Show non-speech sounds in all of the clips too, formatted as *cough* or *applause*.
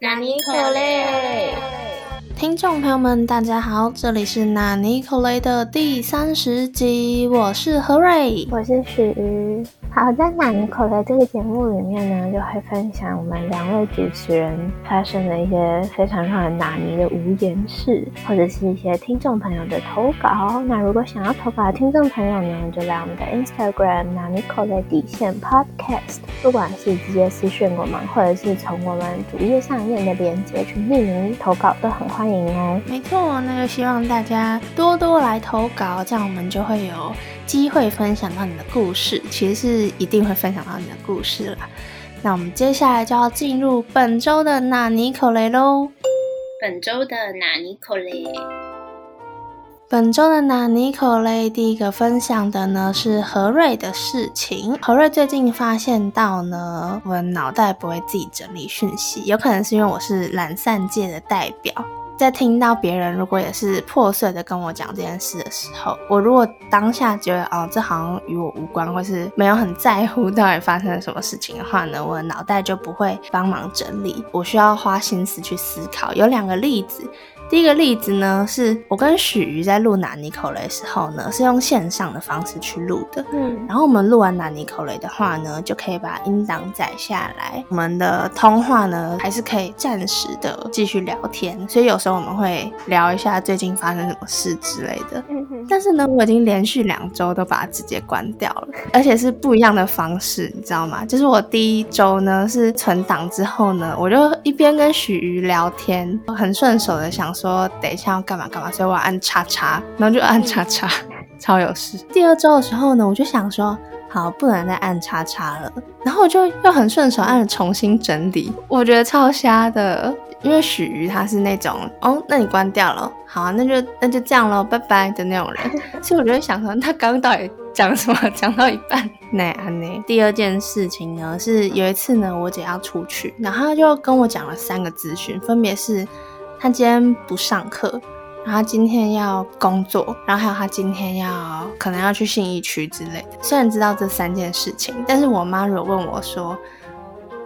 纳尼可雷？听众朋友们，大家好，这里是纳尼可雷的第三十集，我是何瑞，我是许瑜。好，在纳尼可雷这个节目里面呢，就会分享我们两位主持人发生的一些非常让人纳尼的无言事，或者是一些听众朋友的投稿。那如果想要投稿的听众朋友呢，就来我们的 Instagram 纳尼可雷底线 Podcast，不管是直接私讯我们，或者是从我们主页上面的链接去匿名投稿，都很欢迎哦。没错，那就希望大家多多来投稿，这样我们就会有机会分享到你的故事。其实是一定会分享到你的故事啦。那我们接下来就要进入本周的纳尼口雷喽。本周的纳尼可雷？本周的纳尼口雷第一个分享的呢是何瑞的事情。何瑞最近发现到呢，我的脑袋不会自己整理讯息，有可能是因为我是懒散界的代表。在听到别人如果也是破碎的跟我讲这件事的时候，我如果当下觉得哦，这好像与我无关，或是没有很在乎到底发生了什么事情的话呢，我的脑袋就不会帮忙整理，我需要花心思去思考。有两个例子。第一个例子呢，是我跟许瑜在录纳尼口雷的时候呢，是用线上的方式去录的。嗯，然后我们录完纳尼口雷的话呢，就可以把音档载下来。我们的通话呢，还是可以暂时的继续聊天。所以有时候我们会聊一下最近发生什么事之类的。嗯哼。但是呢，我已经连续两周都把它直接关掉了，而且是不一样的方式，你知道吗？就是我第一周呢是存档之后呢，我就一边跟许瑜聊天，很顺手的想。说等一下要干嘛干嘛，所以我要按叉叉，然后就按叉叉，*laughs* 超有事。第二周的时候呢，我就想说，好，不能再按叉叉了，然后我就又很顺手按了重新整理，我觉得超瞎的，因为许瑜他是那种，哦，那你关掉了，好，啊那就那就这样喽，拜拜的那种人，*laughs* 所以我就想说，他刚到底讲什么？讲到一半，那安呢？第二件事情呢，是有一次呢，我姐要出去，然后他就跟我讲了三个资讯，分别是。他今天不上课，然后今天要工作，然后还有他今天要可能要去信义区之类的。虽然知道这三件事情，但是我妈如果问我说：“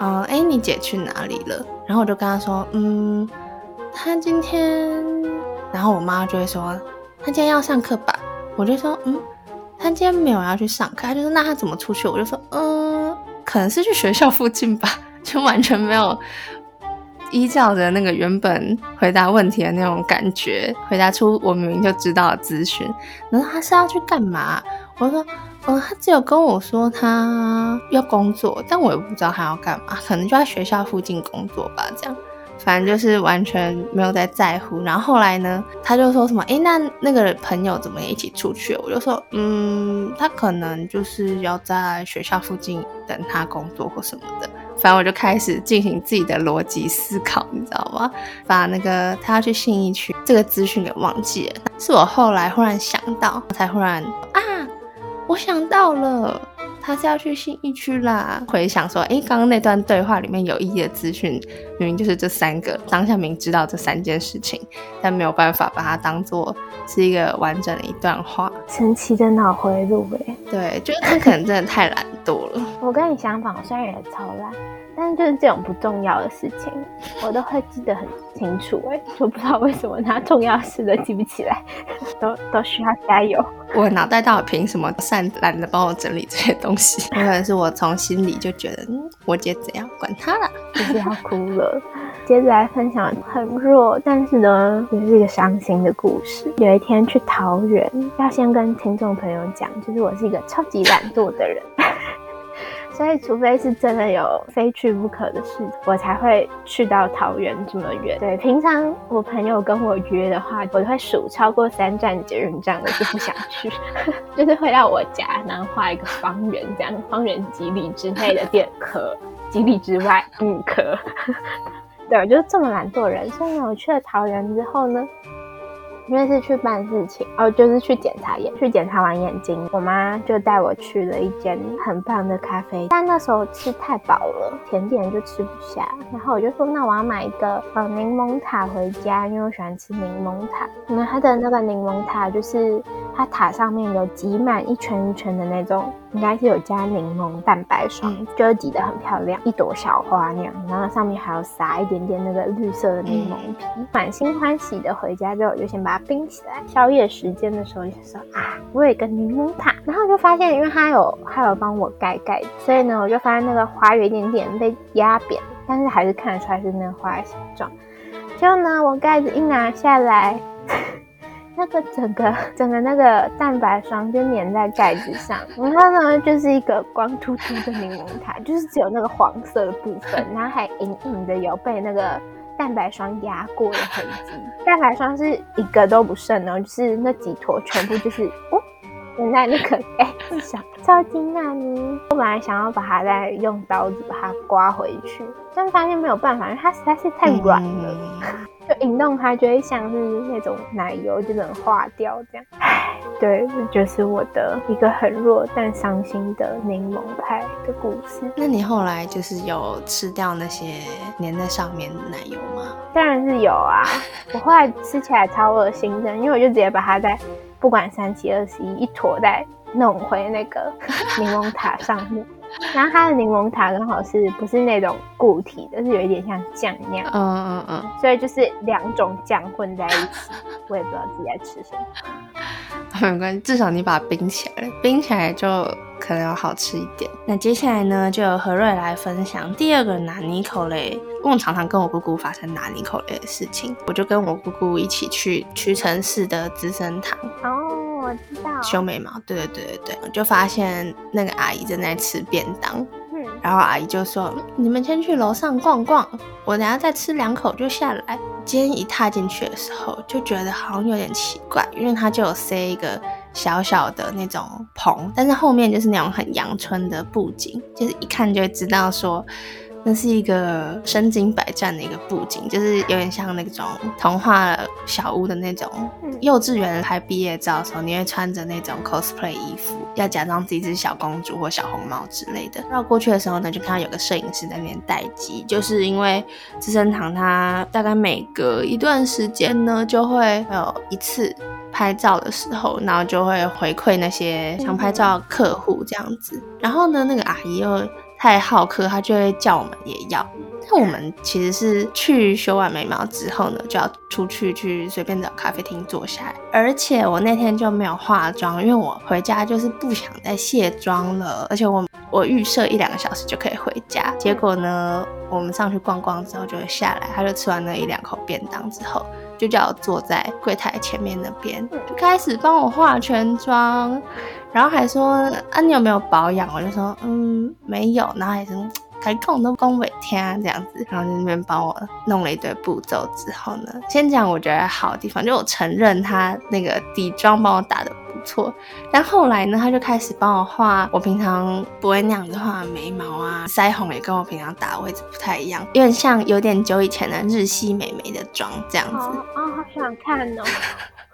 嗯，哎，你姐去哪里了？”然后我就跟她说：“嗯，她今天……”然后我妈就会说：“她今天要上课吧？”我就说：“嗯，她今天没有要去上课。”她就说：“那她怎么出去？”我就说：“嗯，可能是去学校附近吧。”就完全没有。依照着那个原本回答问题的那种感觉，回答出我明明就知道的资讯。然后他是要去干嘛？我说，哦，他只有跟我说他要工作，但我也不知道他要干嘛，可能就在学校附近工作吧。这样，反正就是完全没有在在乎。然后后来呢，他就说什么，诶，那那个朋友怎么也一起出去？我就说，嗯，他可能就是要在学校附近等他工作或什么的。反正我就开始进行自己的逻辑思考，你知道吗？把那个他要去信义区这个资讯给忘记了，是我后来忽然想到，才忽然啊，我想到了，他是要去新义区啦。回想说，哎，刚刚那段对话里面有意义的资讯，明明就是这三个，当下明知道这三件事情，但没有办法把它当做是一个完整的一段话。神奇的脑回路，哎，对，就是他可能真的太懒惰了。*laughs* 我跟你相反，我虽然也超懒。但是就是这种不重要的事情，我都会记得很清楚。哎，就不知道为什么他重要事都记不起来，*laughs* 都都需要加油。我脑袋到底凭什么善懒得帮我整理这些东西？*laughs* 可能是我从心里就觉得，嗯，我姐怎样，管他了，就是要哭了。接着来分享很弱，但是呢，也是一个伤心的故事。有一天去桃园，要先跟听众朋友讲，就是我是一个超级懒惰的人。所以，除非是真的有非去不可的事，我才会去到桃园这么远。对，平常我朋友跟我约的话，我会数超过三站捷运站，我就不想去，*laughs* 就是会到我家，然后画一个方圆，这样方圆几里之内的店可，几里之外不可。对，就是这么懒惰人。所以，我去了桃园之后呢，因为是去办事情，哦，就是去检查眼，去检查完眼睛，我妈就带我去了一间很棒的咖啡，但那时候吃太饱了，甜点就吃不下，然后我就说，那我要买一个呃柠檬塔回家，因为我喜欢吃柠檬塔。那它的那个柠檬塔就是它塔上面有挤满一圈一圈的那种。应该是有加柠檬蛋白霜，就是挤得很漂亮，一朵小花那样，然后上面还有撒一点点那个绿色的柠檬皮，满心欢喜的回家之后，我就先把它冰起来。宵夜时间的时候就说啊，我有一个柠檬塔，然后就发现，因为它有它有帮我盖盖，所以呢，我就发现那个花有一点点被压扁，但是还是看得出来是那个花的形状。结果呢，我盖子一拿下来。*laughs* 那个整个整个那个蛋白霜就粘在盖子上，然后呢就是一个光秃秃的柠檬塔，就是只有那个黄色的部分，然后还隐隐的有被那个蛋白霜压过的痕迹。*laughs* 蛋白霜是一个都不剩哦，就是那几坨全部就是哦粘在那个盖子上，超级纳尼。我本来想要把它再用刀子把它刮回去，但发现没有办法，因为它实在是太软了。就引动它，就会像是那种奶油就能化掉这样。唉，对，这就是我的一个很弱但伤心的柠檬派的故事。那你后来就是有吃掉那些粘在上面的奶油吗？当然是有啊，我后来吃起来超恶心的，因为我就直接把它在不管三七二十一一坨再弄回那个 *laughs* 柠檬塔上面。然后它的柠檬塔刚好是不是那种固体的，是有一点像酱那样，嗯嗯嗯，所以就是两种酱混在一起，我也不知道自己在吃什么。*laughs* 没关系，至少你把它冰起来了，冰起来就可能要好吃一点。那接下来呢，就由何瑞来分享第二个拿尼口雷。因为我常常跟我姑姑发生拿尼口雷的事情，我就跟我姑姑一起去屈臣氏的资生堂。哦我知道修眉毛，对对对对对，就发现那个阿姨正在吃便当，嗯，然后阿姨就说：“你们先去楼上逛逛，我等下再吃两口就下来。”今天一踏进去的时候，就觉得好像有点奇怪，因为它就有塞一个小小的那种棚，但是后面就是那种很阳春的布景，就是一看就会知道说。那是一个身经百战的一个布景，就是有点像那种童话小屋的那种。幼稚园拍毕业照的时候，你会穿着那种 cosplay 衣服，要假装自己是小公主或小红帽之类的。绕过去的时候呢，就看到有个摄影师在那边待机，就是因为资生堂它大概每隔一段时间呢，就会有一次拍照的时候，然后就会回馈那些想拍照客户这样子。然后呢，那个阿姨又。太好客，他就会叫我们也要。那我们其实是去修完眉毛之后呢，就要出去去随便找咖啡厅坐下来。而且我那天就没有化妆，因为我回家就是不想再卸妆了。而且我我预设一两个小时就可以回家。结果呢，我们上去逛逛之后就会下来，他就吃完那一两口便当之后，就叫我坐在柜台前面那边，就开始帮我化全妆。然后还说啊，你有没有保养？我就说嗯，没有。然后还是开空都恭维天啊这样子。然后在那边帮我弄了一堆步骤之后呢，先讲我觉得好的地方，就我承认他那个底妆帮我打的不错。但后来呢，他就开始帮我画我平常不会那样子画眉毛啊，腮红也跟我平常打的位置不太一样，有点像有点久以前的日系美眉的妆这样子。哦，好想看哦。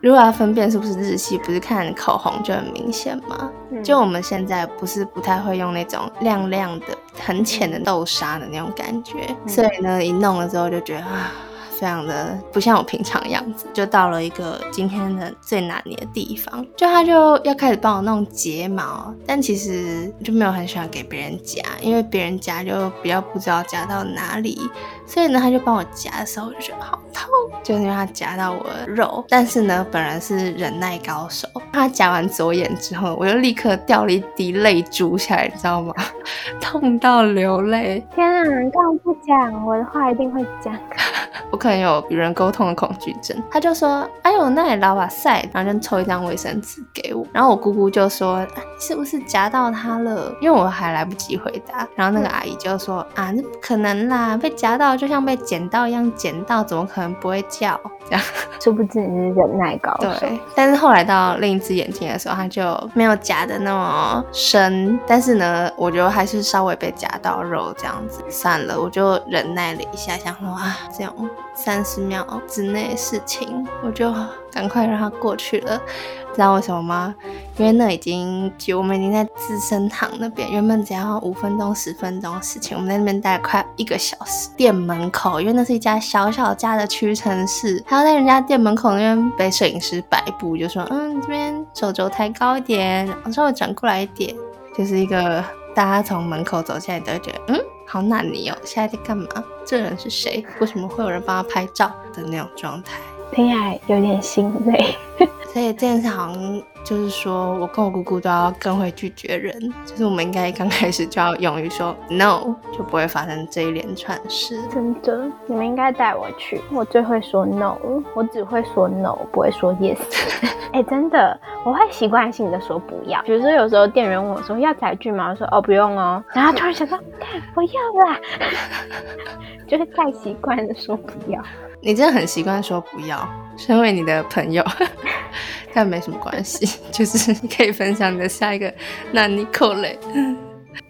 如果要分辨是不是日系，不是看口红就很明显吗？就我们现在不是不太会用那种亮亮的、很浅的豆沙的那种感觉，所以呢，一弄了之后就觉得啊。非常的不像我平常样子，就到了一个今天的最难捏的地方，就他就要开始帮我弄睫毛，但其实就没有很喜欢给别人夹，因为别人夹就比较不知道夹到哪里，所以呢，他就帮我夹的时候，我就觉得好痛，就是因为他夹到我的肉，但是呢，本人是忍耐高手，他夹完左眼之后，我就立刻掉了一滴泪珠下来，你知道吗？*laughs* 痛到流泪！天啊，你干嘛不讲？我的话一定会讲。我可能有与人沟通的恐惧症，他就说：“哎呦，那你老把塞，然后就抽一张卫生纸给我。然后我姑姑就说：“是不是夹到他了？”因为我还来不及回答，然后那个阿姨就说：“啊，那不可能啦，被夹到就像被剪到一样，剪到怎么可能不会叫？这样，殊不知你是忍耐高手。对，但是后来到另一只眼睛的时候，他就没有夹的那么深，但是呢，我觉得还是稍微被夹到肉这样子。算了，我就忍耐了一下，想说啊，这样。三十秒之内的事情，我就赶快让它过去了。知道为什么吗？因为那已经我们已经在资生堂那边，原本只要五分钟、十分钟的事情，我们在那边待快一个小时。店门口，因为那是一家小小家的屈臣氏，还要在人家店门口那边被摄影师摆布，就说：“嗯，这边手肘抬高一点，然后稍微转过来一点。”就是一个大家从门口走进来都会觉得：“嗯，好纳尼哦，现在在干嘛？这人是谁？为什么会有人帮他拍照的那种状态？”听起来有点心累。*laughs* 所以这件事好像就是说，我跟我姑姑都要更会拒绝人，就是我们应该刚开始就要勇于说 no，就不会发生这一连串事。真的，你们应该带我去，我最会说 no，我只会说 no，不会说 yes。*laughs* 哎，真的，我会习惯性的说不要。比如说有时候店员问我说要载具吗？我说哦不用哦，然后突然想到，*laughs* 不要啦，*laughs* 就是太习惯的说不要。你真的很习惯说不要，身为你的朋友，但没什么关系，*laughs* 就是你可以分享你的下一个。那你扣嘞？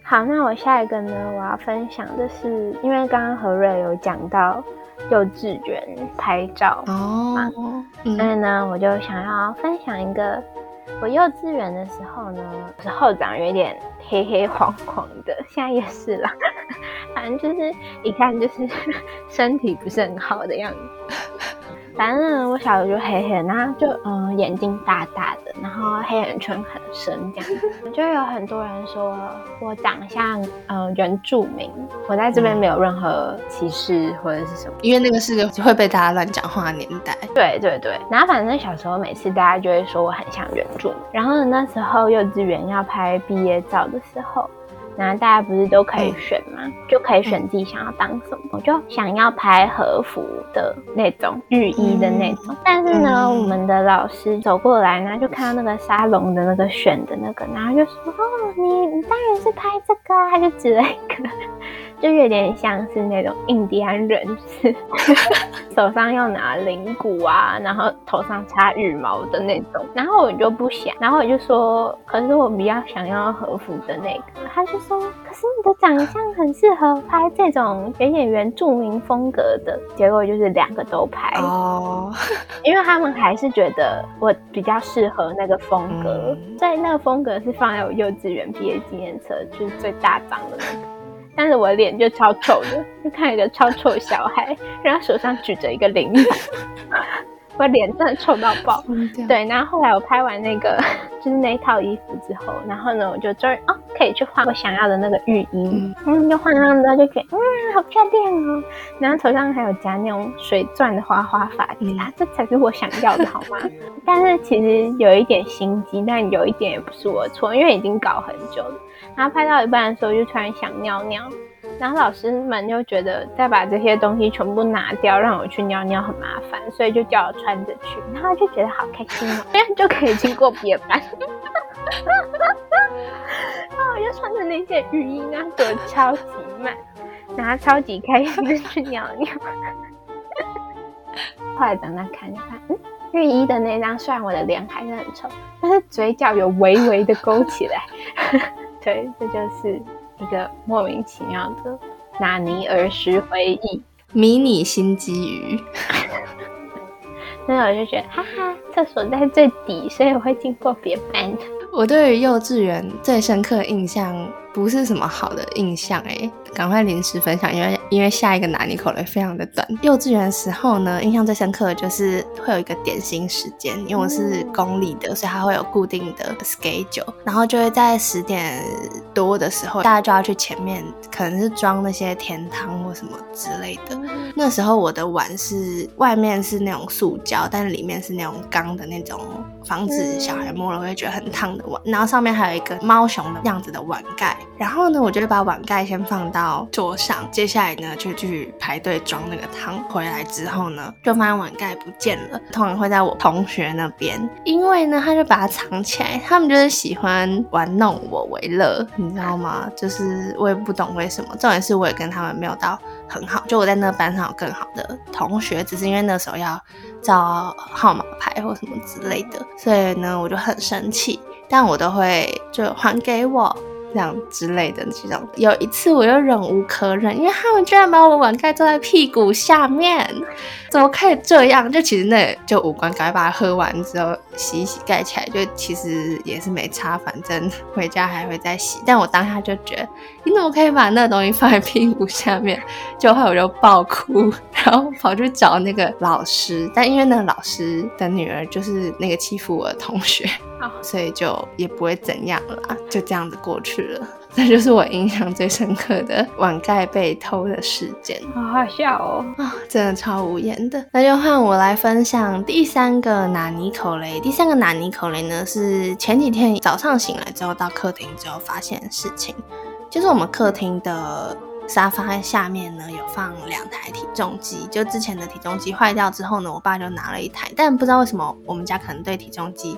好，那我下一个呢？我要分享的是，因为刚刚何瑞有讲到幼稚园拍照哦，所以呢，我就想要分享一个。我幼稚园的时候呢，是后长有一点黑黑黄黄的，现在也是啦。反正就是一看就是 *laughs* 身体不是很好的样子。反正我小时候就黑黑，然后就嗯眼睛大大的，然后黑眼圈很深这样。就有很多人说我长相呃原住民，我在这边没有任何歧视或者是什么，因为那个是个会被大家乱讲话的年代。对对对，然后反正小时候每次大家就会说我很像原住民。然后那时候幼稚园要拍毕业照的时候。然后大家不是都可以选吗？就可以选自己想要当什么。我就想要拍和服的那种浴衣的那种。但是呢，我们的老师走过来，然后就看到那个沙龙的那个选的那个，然后就说：“哦，你你当然是拍这个啊！”他就指了一个。就有点像是那种印第安人是，*laughs* 手上要拿铃鼓啊，然后头上插羽毛的那种。然后我就不想，然后我就说，可是我比较想要和服的那个。他就说，可是你的长相很适合拍这种有点原住民风格的。结果就是两个都拍哦，因为他们还是觉得我比较适合那个风格，所以那个风格是放在我幼稚园毕业纪念册，就是最大张的那个。但是我脸就超丑的，就看一个超丑小孩，*laughs* 然后手上举着一个铃铛，*laughs* 我脸真的丑到爆。对，然后后来我拍完那个 *laughs* 就是那套衣服之后，然后呢，我就终于哦可以去换我想要的那个浴衣，嗯，就换上之后就觉得嗯好漂亮哦，然后头上还有夹那种水钻的花花发啊，这才是我想要的好吗？但是其实有一点心机，但有一点也不是我错，因为已经搞很久了。然后拍到一半的时候，就突然想尿尿，然后老师们就觉得再把这些东西全部拿掉，让我去尿尿很麻烦，所以就叫我穿着去，然后就觉得好开心哦，这 *laughs* 样就可以经过别班。*laughs* 然后我就穿着那件雨衣，然后走超级慢，然后超级开心的去尿尿。*laughs* 后来等他看，就看，嗯，浴衣的那张，虽然我的脸还是很丑，但是嘴角有微微的勾起来。对，这就是一个莫名其妙的纳尼儿时回忆，迷你心机鱼。那我就觉得，哈哈，厕所在最底，所以我会经过别班的。我对于幼稚园最深刻的印象。不是什么好的印象哎，赶快临时分享，因为因为下一个拿你口雷非常的短。幼稚园的时候呢，印象最深刻的就是会有一个点心时间，因为我是公立的，所以它会有固定的 schedule，然后就会在十点多的时候，大家就要去前面，可能是装那些甜汤或什么之类的。那时候我的碗是外面是那种塑胶，但是里面是那种钢的那种，防止小孩摸了会觉得很烫的碗，然后上面还有一个猫熊的样子的碗盖。然后呢，我就把碗盖先放到桌上，接下来呢就去排队装那个汤。回来之后呢，就发现碗盖不见了，通常会在我同学那边，因为呢他就把它藏起来，他们就是喜欢玩弄我为乐，你知道吗？就是我也不懂为什么，重点是我也跟他们没有到很好，就我在那个班上有更好的同学，只是因为那时候要照号码牌或什么之类的，所以呢我就很生气，但我都会就还给我。这样之类的这种。有一次我又忍无可忍，因为他们居然把我碗盖坐在屁股下面，怎么可以这样？就其实那就五官，赶快把它喝完之后洗一洗盖起来，就其实也是没差，反正回家还会再洗。但我当下就觉得，你怎么可以把那个东西放在屁股下面？就后来我就爆哭，然后跑去找那个老师，但因为那个老师的女儿就是那个欺负我的同学。所以就也不会怎样啦，就这样子过去了。这就是我印象最深刻的碗盖被偷的事件，好好笑哦！啊，真的超无言的。那就换我来分享第三个拿尼口雷。第三个拿尼口雷呢，是前几天早上醒来之后到客厅之后发现的事情，就是我们客厅的沙发下面呢有放两台体重机，就之前的体重机坏掉之后呢，我爸就拿了一台，但不知道为什么我们家可能对体重机。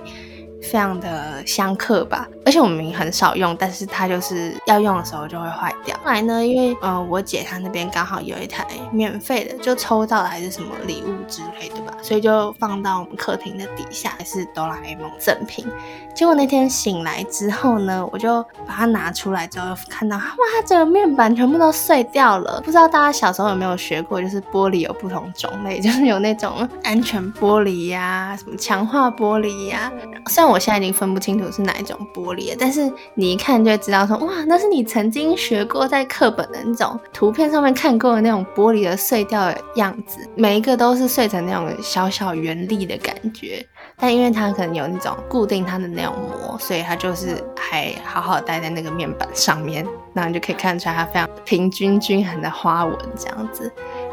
非常的相克吧，而且我们很少用，但是它就是要用的时候就会坏掉。后来呢，因为呃我姐她那边刚好有一台免费的，就抽到的还是什么礼物之类的吧，所以就放到我们客厅的底下，还是哆啦 A 梦赠品。结果那天醒来之后呢，我就把它拿出来之后，看到哇，这个面板全部都碎掉了。不知道大家小时候有没有学过，就是玻璃有不同种类，*laughs* 就是有那种安全玻璃呀，什么强化玻璃呀，虽然我现在已经分不清楚是哪一种玻璃了，但是你一看就知道说哇，那是你曾经学过在课本的那种图片上面看过的那种玻璃的碎掉的样子，每一个都是碎成那种小小圆粒的感觉。但因为它可能有那种固定它的那种膜，所以它就是还好好待在那个面板上面，那你就可以看出来它非常平均均衡的花纹这样子。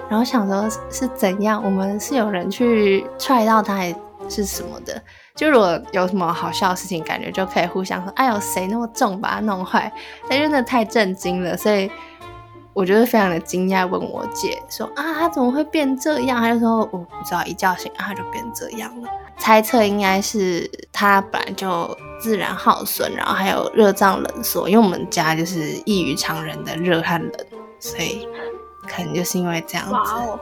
然后想说是怎样，我们是有人去踹到它还是什么的？就如果有什么好笑的事情，感觉就可以互相说：“哎呦，谁那么重把它弄坏？”但真的太震惊了，所以我觉得非常的惊讶，问我姐说：“啊，它怎么会变这样？”她就说：“我不知道，一觉醒它就变这样了。”猜测应该是它本来就自然耗损，然后还有热胀冷缩，因为我们家就是异于常人的热和冷，所以。可能就是因为这样子，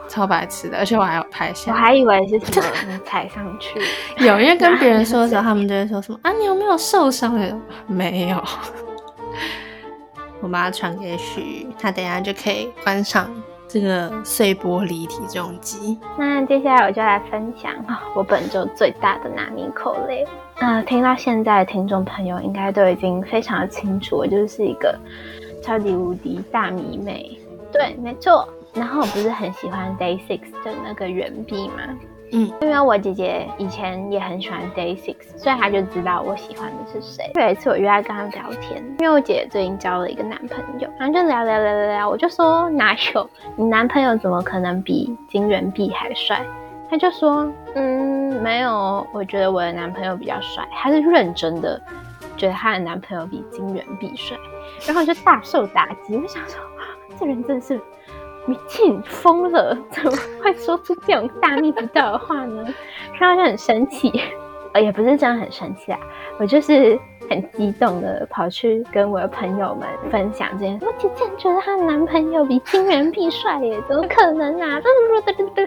超白痴的，而且我还有拍下。我还以为是什么踩上去，*laughs* 有，因为跟别人说的时候，*laughs* 他们就会说什么啊，你有没有受伤？*laughs* 没有。我把它传给许，他等下就可以观赏这个碎玻璃体重机。那接下来我就来分享我本周最大的拿米口类。呃，听到现在的听众朋友应该都已经非常的清楚，我就是一个超级无敌大迷妹。对，没错。然后我不是很喜欢 Day Six 的那个圆币吗？嗯，因为我姐姐以前也很喜欢 Day Six，所以她就知道我喜欢的是谁。有一次我约她跟她聊天，因为我姐姐最近交了一个男朋友，然后就聊聊聊聊聊，我就说哪有，你男朋友怎么可能比金元币还帅？她就说，嗯，没有，我觉得我的男朋友比较帅。她是认真的，觉得她的男朋友比金元币帅，然后就大受打击。我想说。这人真是你气疯了，怎么会说出这种大逆不道的话呢？看到就很生气，呃，也不是真的很生气啊，我就是。很激动的跑去跟我的朋友们分享这件事。我姐竟然觉得她的男朋友比金元币帅耶？怎么可能啊？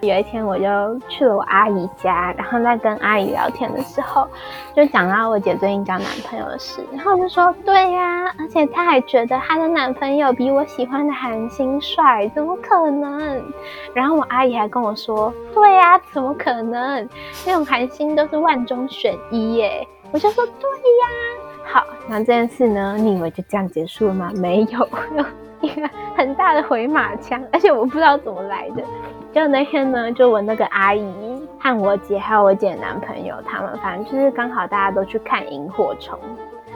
有一天我就去了我阿姨家，然后在跟阿姨聊天的时候，就讲到我姐最近交男朋友的事，然后我就说对呀，而且她还觉得她的男朋友比我喜欢的韩星帅，怎么可能？然后我阿姨还跟我说，对呀，怎么可能？那种韩星都是万中选一耶。我就说对呀。好，那这件事呢？你以为就这样结束了吗？没有，*laughs* 有一个很大的回马枪，而且我不知道怎么来的。就那天呢，就我那个阿姨和我姐还有我姐男朋友，他们反正就是刚好大家都去看萤火虫。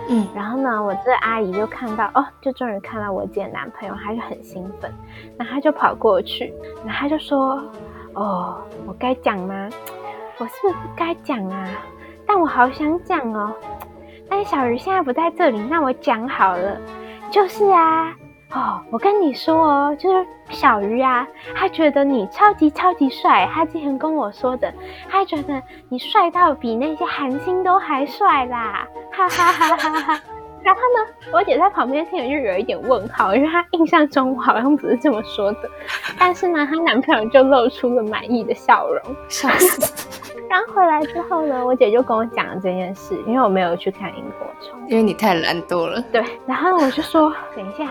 嗯，然后呢，我这阿姨就看到哦，就终于看到我姐男朋友，她就很兴奋，然后她就跑过去，然后她就说：“哦，我该讲吗？*tsk* 我是不是不该讲啊？但我好想讲哦。”但小鱼现在不在这里，那我讲好了，就是啊，哦，我跟你说哦，就是小鱼啊，他觉得你超级超级帅，他之前跟我说的，他觉得你帅到比那些韩星都还帅啦，哈哈哈哈哈。*laughs* 然后呢，我姐在旁边听了就有一点问号，因为她印象中好像不是这么说的，但是呢，她男朋友就露出了满意的笑容，笑死。然后回来之后呢，我姐就跟我讲了这件事，因为我没有去看萤火虫，因为你太懒惰了。对，然后我就说，等一下，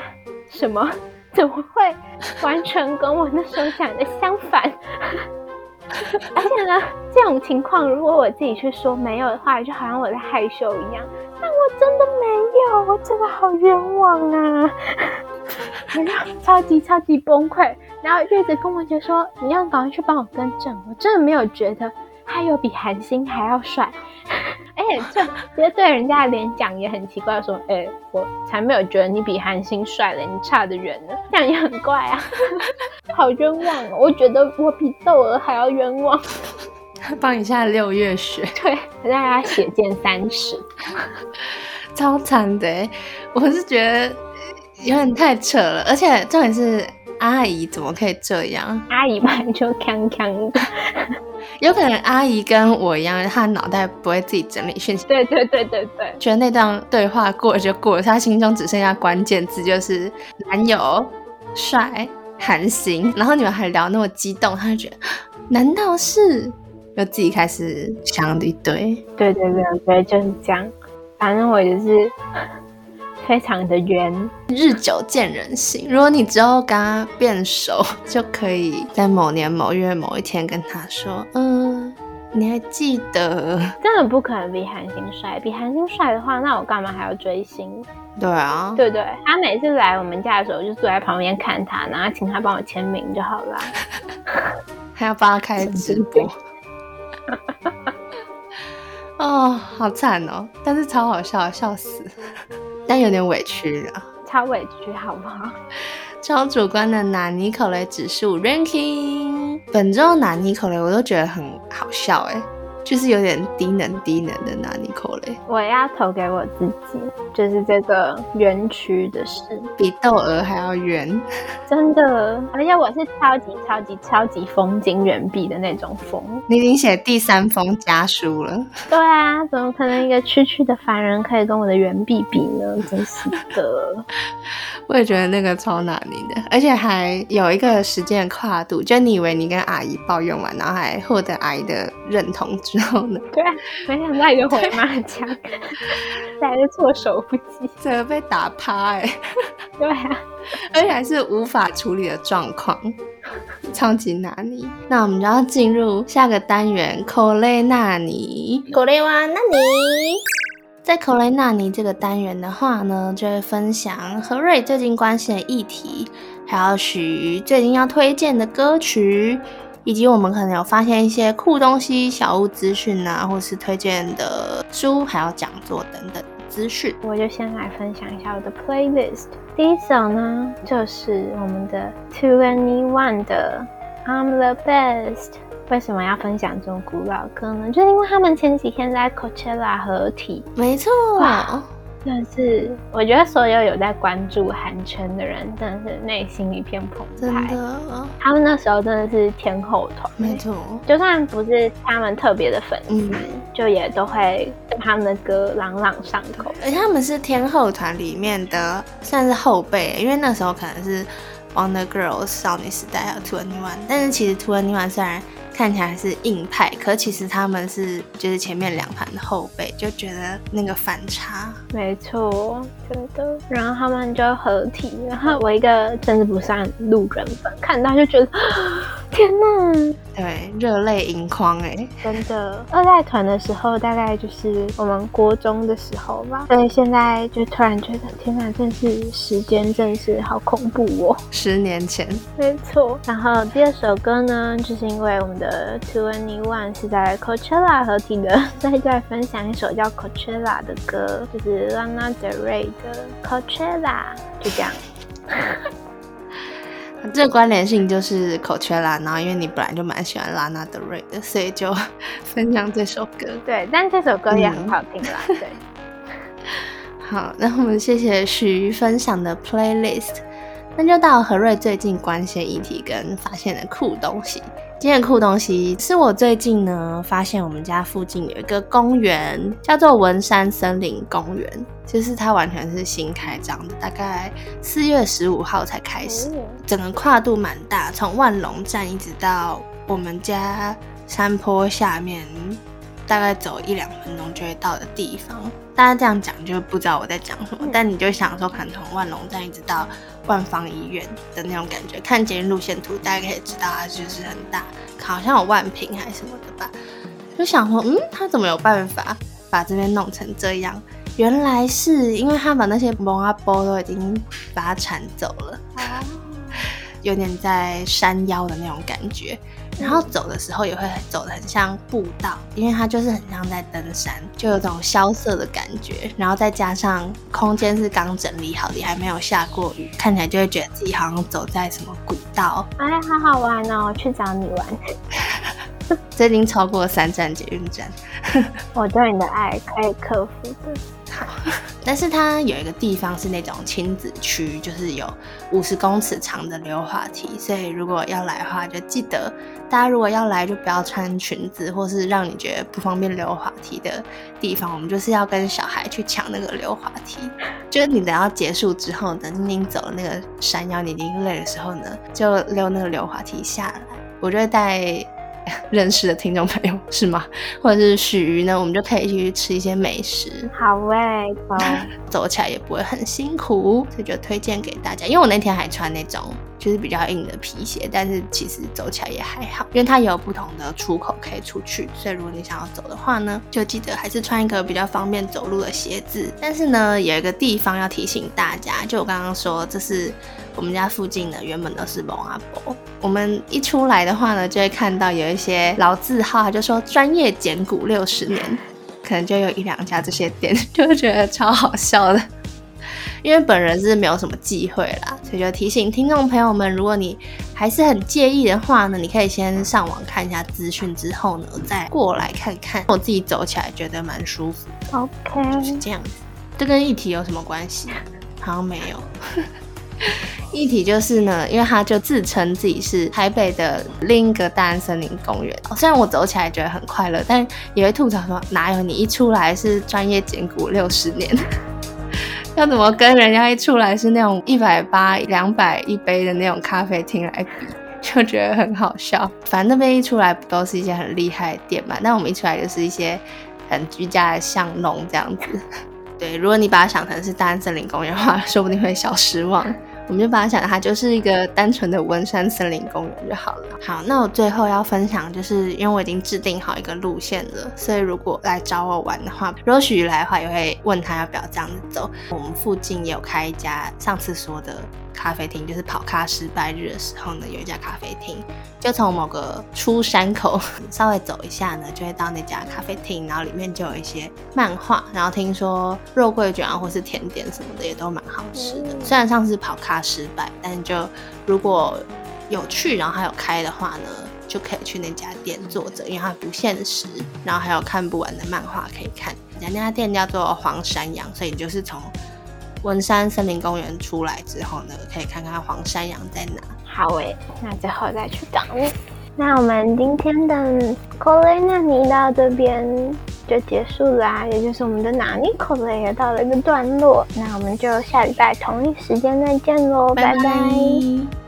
什么？*laughs* 怎么会完全跟我那时候讲的相反？*laughs* 而且呢，这种情况如果我自己去说没有的话，就好像我在害羞一样。但我真的没有，我真的好冤枉啊！*laughs* 然后超级超级崩溃，然后月子跟我姐说：“你要赶快去帮我更正。”我真的没有觉得他有比韩星还要帅。*laughs* 哎，这直接对人家的脸讲也很奇怪，说：“哎，我才没有觉得你比韩星帅嘞，你差得远呢。”这样也很怪啊，*laughs* 好冤枉哦！我觉得我比窦娥还要冤枉。帮你下六月雪，*laughs* 对，让他血溅三尺，超惨的。我是觉得有点太扯了，而且重点是阿姨怎么可以这样？阿姨嘛就康康的。有可能阿姨跟我一样，她脑袋不会自己整理讯息。对对对对对，觉得那段对话过了就过了，她心中只剩下关键字就是男友帅韩星，然后你们还聊那么激动，她就觉得难道是？又自己开始想一堆。对对对对，就是这样。反正我就是非常的圆，日久见人心。如果你之后跟他变熟，*laughs* 就可以在某年某月某一天跟他说：“嗯，你还记得？”真的不可能比韩星帅。比韩星帅的话，那我干嘛还要追星？对啊，对对？他每次来我们家的时候，就坐在旁边看他，然后请他帮我签名就好了。*laughs* 还要帮他开直播。*laughs* 哦，好惨哦！但是超好笑，笑死，但有点委屈啊，超委屈，好不好？超主观的拿尼口雷指数 ranking，本周拿尼口雷我都觉得很好笑哎。就是有点低能低能的拿尼口嘞，我要投给我自己，就是这个园区的事，比窦娥还要圆，真的，而且我是超级超级超级风景远币的那种风。你已经写第三封家书了，对啊，怎么可能一个区区的凡人可以跟我的圆币比呢？真是的。*laughs* 我也觉得那个超难你的，而且还有一个时间跨度，就你以为你跟阿姨抱怨完，然后还获得阿姨的认同之后呢？对，没想到一个回马枪，来的措手不及，整个被打趴哎。*laughs* 对啊，而且还是无法处理的状况，超级难你。那我们就要进入下个单元，口雷纳尼，口雷哇纳尼。在口雷纳尼这个单元的话呢，就会分享何瑞最近关心的议题，还有许最近要推荐的歌曲，以及我们可能有发现一些酷东西、小物资讯啊，或是推荐的书，还有讲座等等资讯。我就先来分享一下我的 playlist。第一首呢，就是我们的 Two Anyone 的 I'm the Best。为什么要分享这种古老歌呢？就是因为他们前几天在 Coachella 合体，没错，但是我觉得所有有在关注韩圈的人，真的是内心一片澎湃。真的，他们那时候真的是天后团，没错，就算不是他们特别的粉丝，就也都会对他们的歌朗朗上口。而且他们是天后团里面的算是后辈，因为那时候可能是 Wonder Girls 少女时代还有 Twenty One，但是其实 Twenty One 虽然看起来是硬派，可其实他们是就是前面两盘的后辈，就觉得那个反差。没错，真的。然后他们就合体，然后我一个真的不算路人粉，看到就觉得天哪！对，热泪盈眶哎，真的。二代团的时候，大概就是我们国中的时候吧，所以现在就突然觉得天哪，真是时间真是好恐怖哦。十年前，没错。然后第二首歌呢，就是因为我们的 Two Any One 是在 Coachella 合体的，所以再分享一首叫 Coachella 的歌，就是 Lana Del Rey 的 Coachella，就这样。这个关联性就是口缺啦，然后因为你本来就蛮喜欢拉娜德瑞的，所以就分享这首歌。*laughs* 对，但这首歌也很好听啦。对，好，那我们谢谢徐分享的 playlist，那就到何瑞最近关心议题跟发现的酷东西。今天酷东西是我最近呢发现，我们家附近有一个公园，叫做文山森林公园。其实它完全是新开张的，大概四月十五号才开始，整个跨度蛮大，从万隆站一直到我们家山坡下面，大概走一两分钟就会到的地方。大家这样讲就不知道我在讲什么，但你就想说，可能从万隆站一直到万方医院的那种感觉，看捷运路线图，大家可以知道它就是很大，好像有万平还是什么的吧。就想说，嗯，他怎么有办法把这边弄成这样？原来是因为他把那些蒙阿波都已经把它铲走了，有点在山腰的那种感觉。然后走的时候也会走的很像步道，因为它就是很像在登山，就有种萧瑟的感觉。然后再加上空间是刚整理好的，还没有下过雨，看起来就会觉得自己好像走在什么古道。哎，好好玩哦！我去找你玩。*laughs* 这已经超过三站捷运站，*laughs* 我对你的爱可以克服的。好，但是它有一个地方是那种亲子区，就是有五十公尺长的溜滑梯，所以如果要来的话，就记得大家如果要来，就不要穿裙子，或是让你觉得不方便溜滑梯的地方。我们就是要跟小孩去抢那个溜滑梯，就是你等到结束之后，等你走了那个山腰，你已经累的时候呢，就溜那个溜滑梯下来。我觉得带。*laughs* 认识的听众朋友是吗？*laughs* 或者是许鱼呢？我们就可以去吃一些美食。好哎，*laughs* 走起来也不会很辛苦，所以就推荐给大家。因为我那天还穿那种就是比较硬的皮鞋，但是其实走起来也还好，因为它也有不同的出口可以出去。所以如果你想要走的话呢，就记得还是穿一个比较方便走路的鞋子。但是呢，有一个地方要提醒大家，就我刚刚说，这是我们家附近的，原本都是蒙阿伯。我们一出来的话呢，就会看到有一些老字号，他就说专业捡骨六十年，可能就有一两家这些店，就会觉得超好笑的。因为本人是没有什么忌讳啦，所以就提醒听众朋友们，如果你还是很介意的话呢，你可以先上网看一下资讯，之后呢再过来看看。我自己走起来觉得蛮舒服。OK，是这样子。这跟议题有什么关系？好像没有。一体就是呢，因为他就自称自己是台北的另一个大安森林公园。虽然我走起来觉得很快乐，但也会吐槽说哪有你一出来是专业捡骨六十年，*laughs* 要怎么跟人家一出来是那种一百八两百一杯的那种咖啡厅来比，就觉得很好笑。反正那边一出来不都是一些很厉害的店嘛，那我们一出来就是一些很居家的巷弄这样子。*laughs* 对，如果你把它想成是大安森林公园的话，说不定会小失望。我们就把它想，它就是一个单纯的文山森林公园就好了。好，那我最后要分享，就是因为我已经制定好一个路线了，所以如果来找我玩的话，如果许来的话，也会问他要不要这样子走。我们附近也有开一家上次说的。咖啡厅就是跑咖失败日的时候呢，有一家咖啡厅，就从某个出山口 *laughs* 稍微走一下呢，就会到那家咖啡厅，然后里面就有一些漫画，然后听说肉桂卷啊或是甜点什么的也都蛮好吃的。虽然上次跑咖失败，但就如果有去然后还有开的话呢，就可以去那家店坐着，因为它不限时，然后还有看不完的漫画可以看。人家那家店叫做黄山羊，所以你就是从。文山森林公园出来之后呢，可以看看黄山羊在哪。好诶，那最后再去找你。那我们今天的口雷纳尼到这边就结束啦，也就是我们的纳尼口雷也到了一个段落。那我们就下礼拜同一时间再见喽，拜拜。